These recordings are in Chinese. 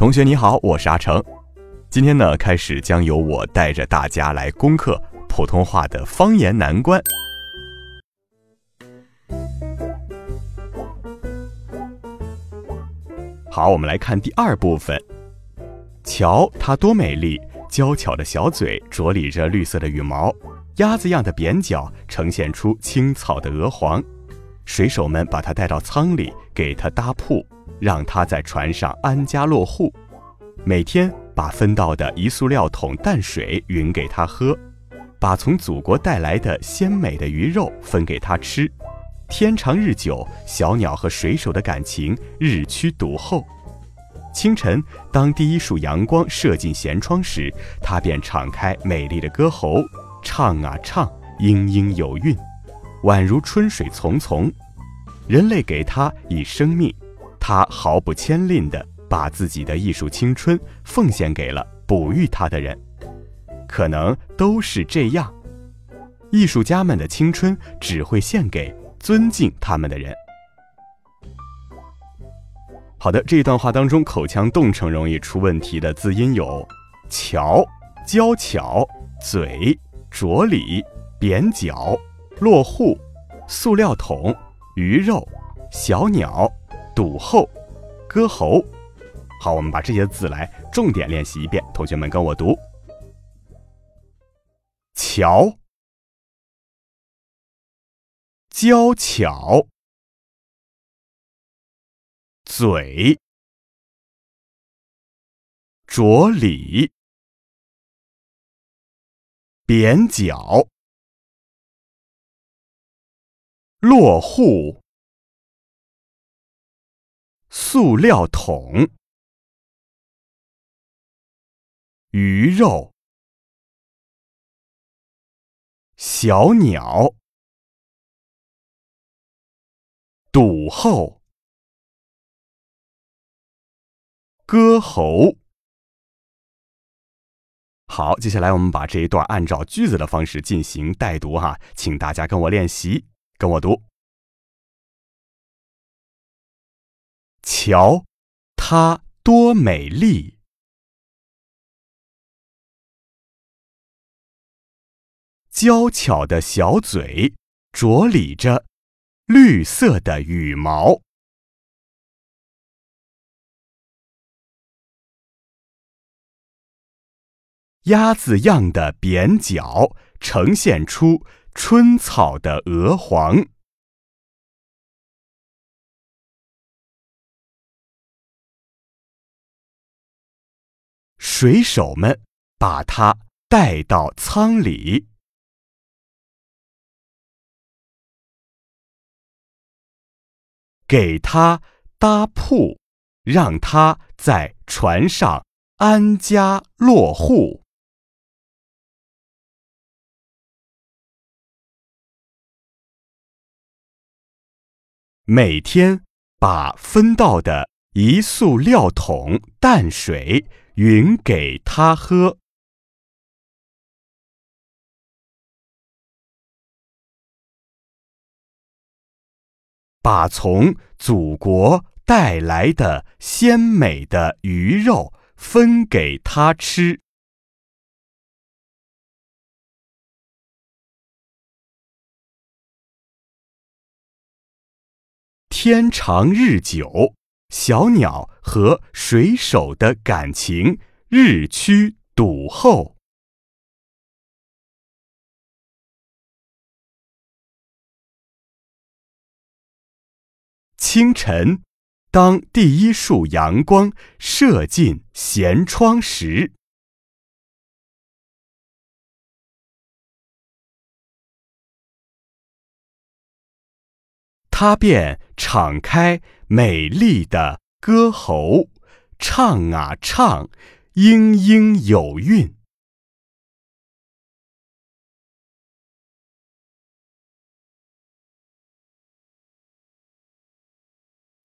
同学你好，我是阿成。今天呢，开始将由我带着大家来攻克普通话的方言难关。好，我们来看第二部分。瞧，它多美丽！娇巧的小嘴着理着绿色的羽毛，鸭子样的扁脚呈现出青草的鹅黄。水手们把它带到舱里，给它搭铺。让他在船上安家落户，每天把分到的一塑料桶淡水匀给他喝，把从祖国带来的鲜美的鱼肉分给他吃。天长日久，小鸟和水手的感情日趋笃厚。清晨，当第一束阳光射进舷窗时，他便敞开美丽的歌喉，唱啊唱，莺莺有韵，宛如春水淙淙。人类给他以生命。他毫不牵吝地把自己的艺术青春奉献给了哺育他的人，可能都是这样。艺术家们的青春只会献给尊敬他们的人。好的，这一段话当中口腔动称容易出问题的字音有：巧、娇巧、嘴、着理、扁角、落户、塑料桶、鱼肉、小鸟。堵后，割喉。好，我们把这些字来重点练习一遍。同学们跟我读：巧、娇巧、嘴、着理、扁角、落户。塑料桶、鱼肉、小鸟、笃厚、歌喉。好，接下来我们把这一段按照句子的方式进行带读哈，请大家跟我练习，跟我读。瞧，它多美丽！娇巧的小嘴着理着绿色的羽毛，鸭子样的扁角呈现出春草的鹅黄。水手们把他带到舱里，给他搭铺，让他在船上安家落户。每天把分到的一塑料桶淡水。匀给他喝，把从祖国带来的鲜美的鱼肉分给他吃。天长日久。小鸟和水手的感情日趋笃厚。清晨，当第一束阳光射进舷窗时。他便敞开美丽的歌喉，唱啊唱，莺莺有韵，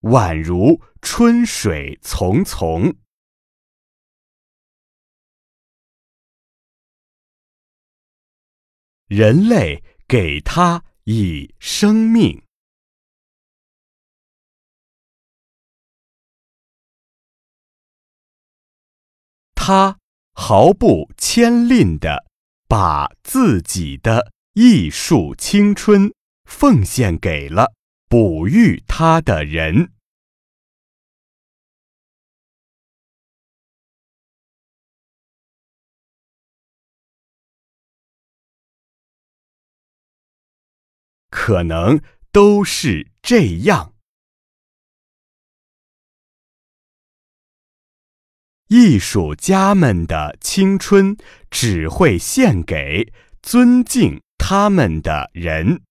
宛如春水淙淙。人类给他以生命，他毫不牵吝地把自己的艺术青春奉献给了哺育他的人。可能都是这样。艺术家们的青春只会献给尊敬他们的人。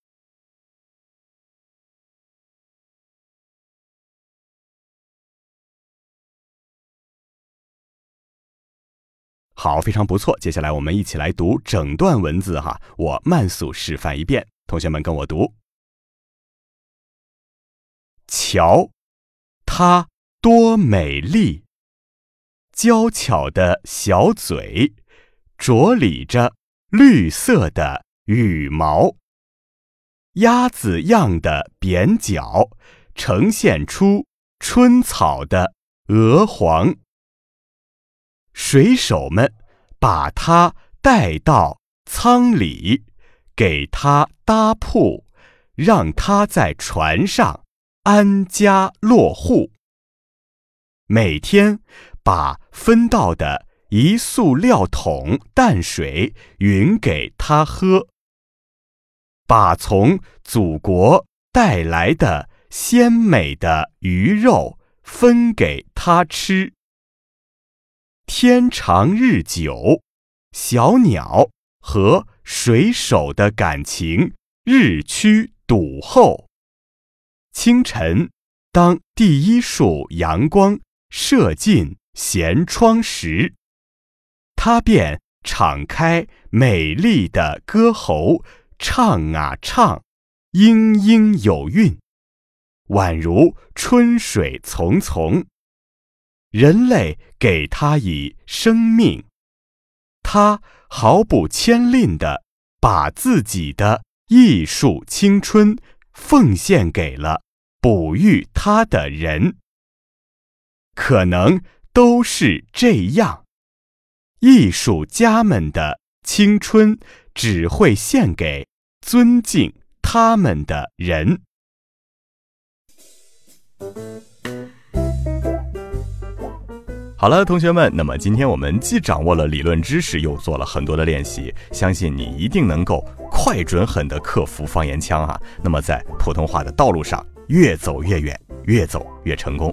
好，非常不错。接下来我们一起来读整段文字哈，我慢速示范一遍。同学们跟我读：瞧，它多美丽！娇巧的小嘴，着理着绿色的羽毛，鸭子样的扁角，呈现出春草的鹅黄。水手们把它带到舱里。给它搭铺，让它在船上安家落户。每天把分到的一塑料桶淡水匀给他喝，把从祖国带来的鲜美的鱼肉分给他吃。天长日久，小鸟和。水手的感情日趋笃厚。清晨，当第一束阳光射进闲窗时，他便敞开美丽的歌喉，唱啊唱，莺莺有韵，宛如春水淙淙。人类给他以生命。他毫不牵吝的把自己的艺术青春奉献给了哺育他的人。可能都是这样，艺术家们的青春只会献给尊敬他们的人。好了，同学们，那么今天我们既掌握了理论知识，又做了很多的练习，相信你一定能够快、准、狠地克服方言腔啊！那么在普通话的道路上越走越远，越走越成功。